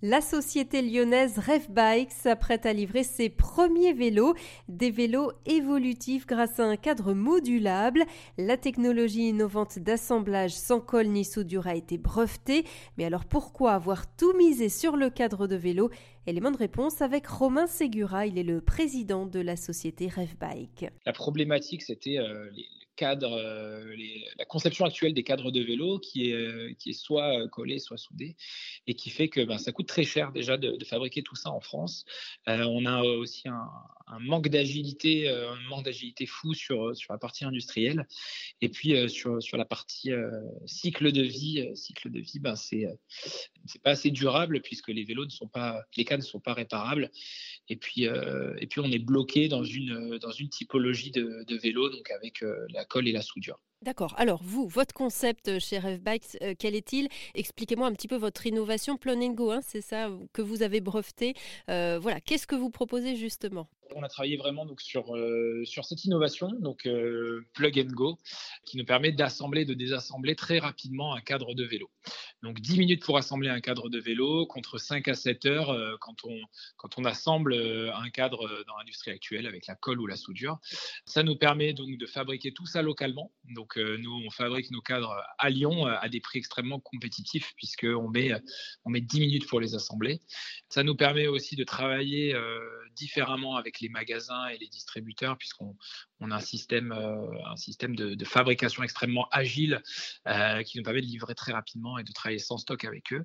La société lyonnaise Rev Bikes s'apprête à livrer ses premiers vélos, des vélos évolutifs grâce à un cadre modulable. La technologie innovante d'assemblage sans colle ni soudure a été brevetée. Mais alors pourquoi avoir tout misé sur le cadre de vélo? Élément de réponse avec Romain Segura, il est le président de la société Rev Bike. La problématique, c'était euh, les, cadre, euh, la conception actuelle des cadres de vélo qui est, euh, qui est soit euh, collé, soit soudé, et qui fait que ben, ça coûte très cher déjà de, fabriquer tout ça en France. on a aussi un, manque d'agilité, un manque d'agilité fou sur, sur la partie industrielle, et puis sur, sur la partie cycle de vie, cycle de vie, ben, c'est c'est pas assez durable puisque les vélos ne sont pas, les cadres ne sont pas réparables, et puis et puis on est bloqué dans une dans une typologie de, de vélo, donc avec la la soudure. D'accord. Alors, vous, votre concept chez RevBikes, euh, quel est-il? Expliquez-moi un petit peu votre innovation Plug Go, hein, c'est ça que vous avez breveté. Euh, voilà, qu'est-ce que vous proposez justement? On a travaillé vraiment donc sur, euh, sur cette innovation, donc Plug and Go, qui nous permet d'assembler, de désassembler très rapidement un cadre de vélo. Donc 10 minutes pour assembler un cadre de vélo contre 5 à 7 heures quand, on, quand on assemble un cadre dans l'industrie actuelle avec la colle ou la soudure. Ça nous permet donc de fabriquer tout ça localement. Donc euh, nous, on fabrique nos cadres à Lyon euh, à des prix extrêmement compétitifs, puisqu'on met, on met 10 minutes pour les assembler. Ça nous permet aussi de travailler euh, différemment avec les magasins et les distributeurs, puisqu'on on a un système, système de, fabrication extrêmement agile qui nous permet de livrer très rapidement et de travailler sans stock avec eux.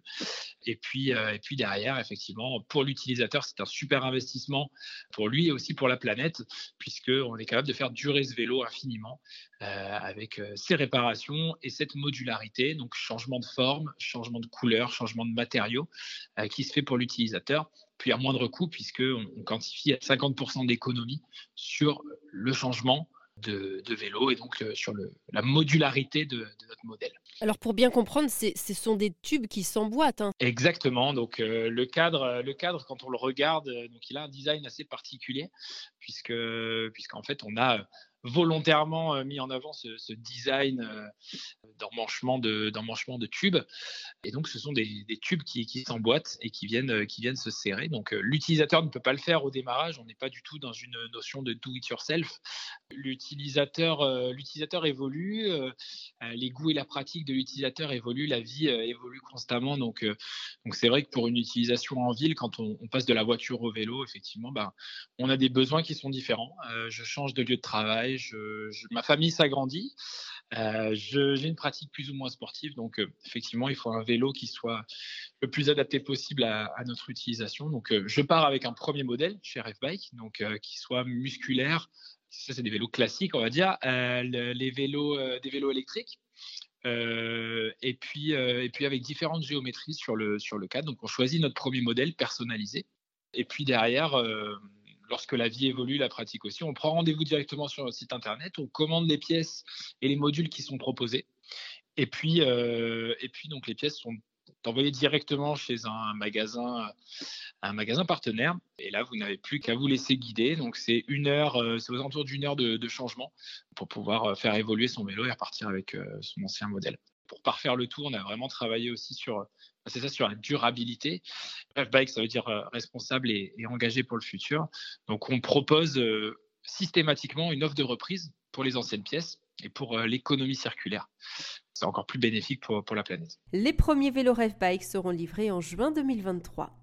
Et puis, et puis derrière, effectivement, pour l'utilisateur, c'est un super investissement pour lui et aussi pour la planète, puisqu'on est capable de faire durer ce vélo infiniment avec ces réparations et cette modularité, donc changement de forme, changement de couleur, changement de matériaux, euh, qui se fait pour l'utilisateur, puis à moindre coût, puisqu'on on quantifie à 50% d'économie sur le changement de, vélo et donc euh, sur la modularité de, notre modèle. Alors pour bien comprendre, ce sont des tubes qui s'emboîtent. Hein. Exactement. Donc euh, le cadre, le cadre, quand on le regarde, donc il a un design assez particulier puisque puisqu'en fait on a volontairement euh, mis en avant ce, design euh, d'emmanchement de, de tubes. Et donc, ce sont des, tubes qui, qui s'emboîtent et qui viennent, euh, qui viennent se serrer. Donc, l'utilisateur ne peut pas le faire au démarrage. On n'est pas du tout dans une notion de do it yourself. L'utilisateur, l'utilisateur évolue, les goûts et la pratique de l'utilisateur évoluent, la vie évolue constamment. Donc, donc c'est vrai que pour une utilisation en ville, quand on, passe de la voiture au vélo, effectivement, bah, on a des besoins qui sont différents. je change de lieu de travail ma famille s'agrandit. Euh, j'ai une pratique plus ou moins sportive, donc euh, effectivement, il faut un vélo qui soit le plus adapté possible à, notre utilisation. Donc, euh, je pars avec un premier modèle chez RFBike, donc qui soit musculaire. Ça, c'est des vélos classiques, on va dire. les vélos, des vélos électriques. et puis, et puis avec différentes géométries sur le sur le cadre. Donc, on choisit notre premier modèle personnalisé. Et puis derrière lorsque la vie évolue, la pratique aussi. On prend rendez-vous directement sur le site internet, on commande les pièces et les modules qui sont proposés. Et puis, euh, et puis donc les pièces sont envoyées directement chez un magasin, un magasin partenaire. Et là, vous n'avez plus qu'à vous laisser guider. Donc c'est une heure, euh, c'est aux alentours d'une heure de, changement pour pouvoir euh, faire évoluer son vélo et repartir avec son ancien modèle. Pour parfaire le tout, on a vraiment travaillé aussi sur c'est ça sur la durabilité. Bike, ça veut dire euh, responsable et, engagé pour le futur. Donc, on propose euh, systématiquement une offre de reprise pour les anciennes pièces et pour euh, l'économie circulaire. C'est encore plus bénéfique pour, la planète. Les premiers vélos Bike seront livrés en juin 2023.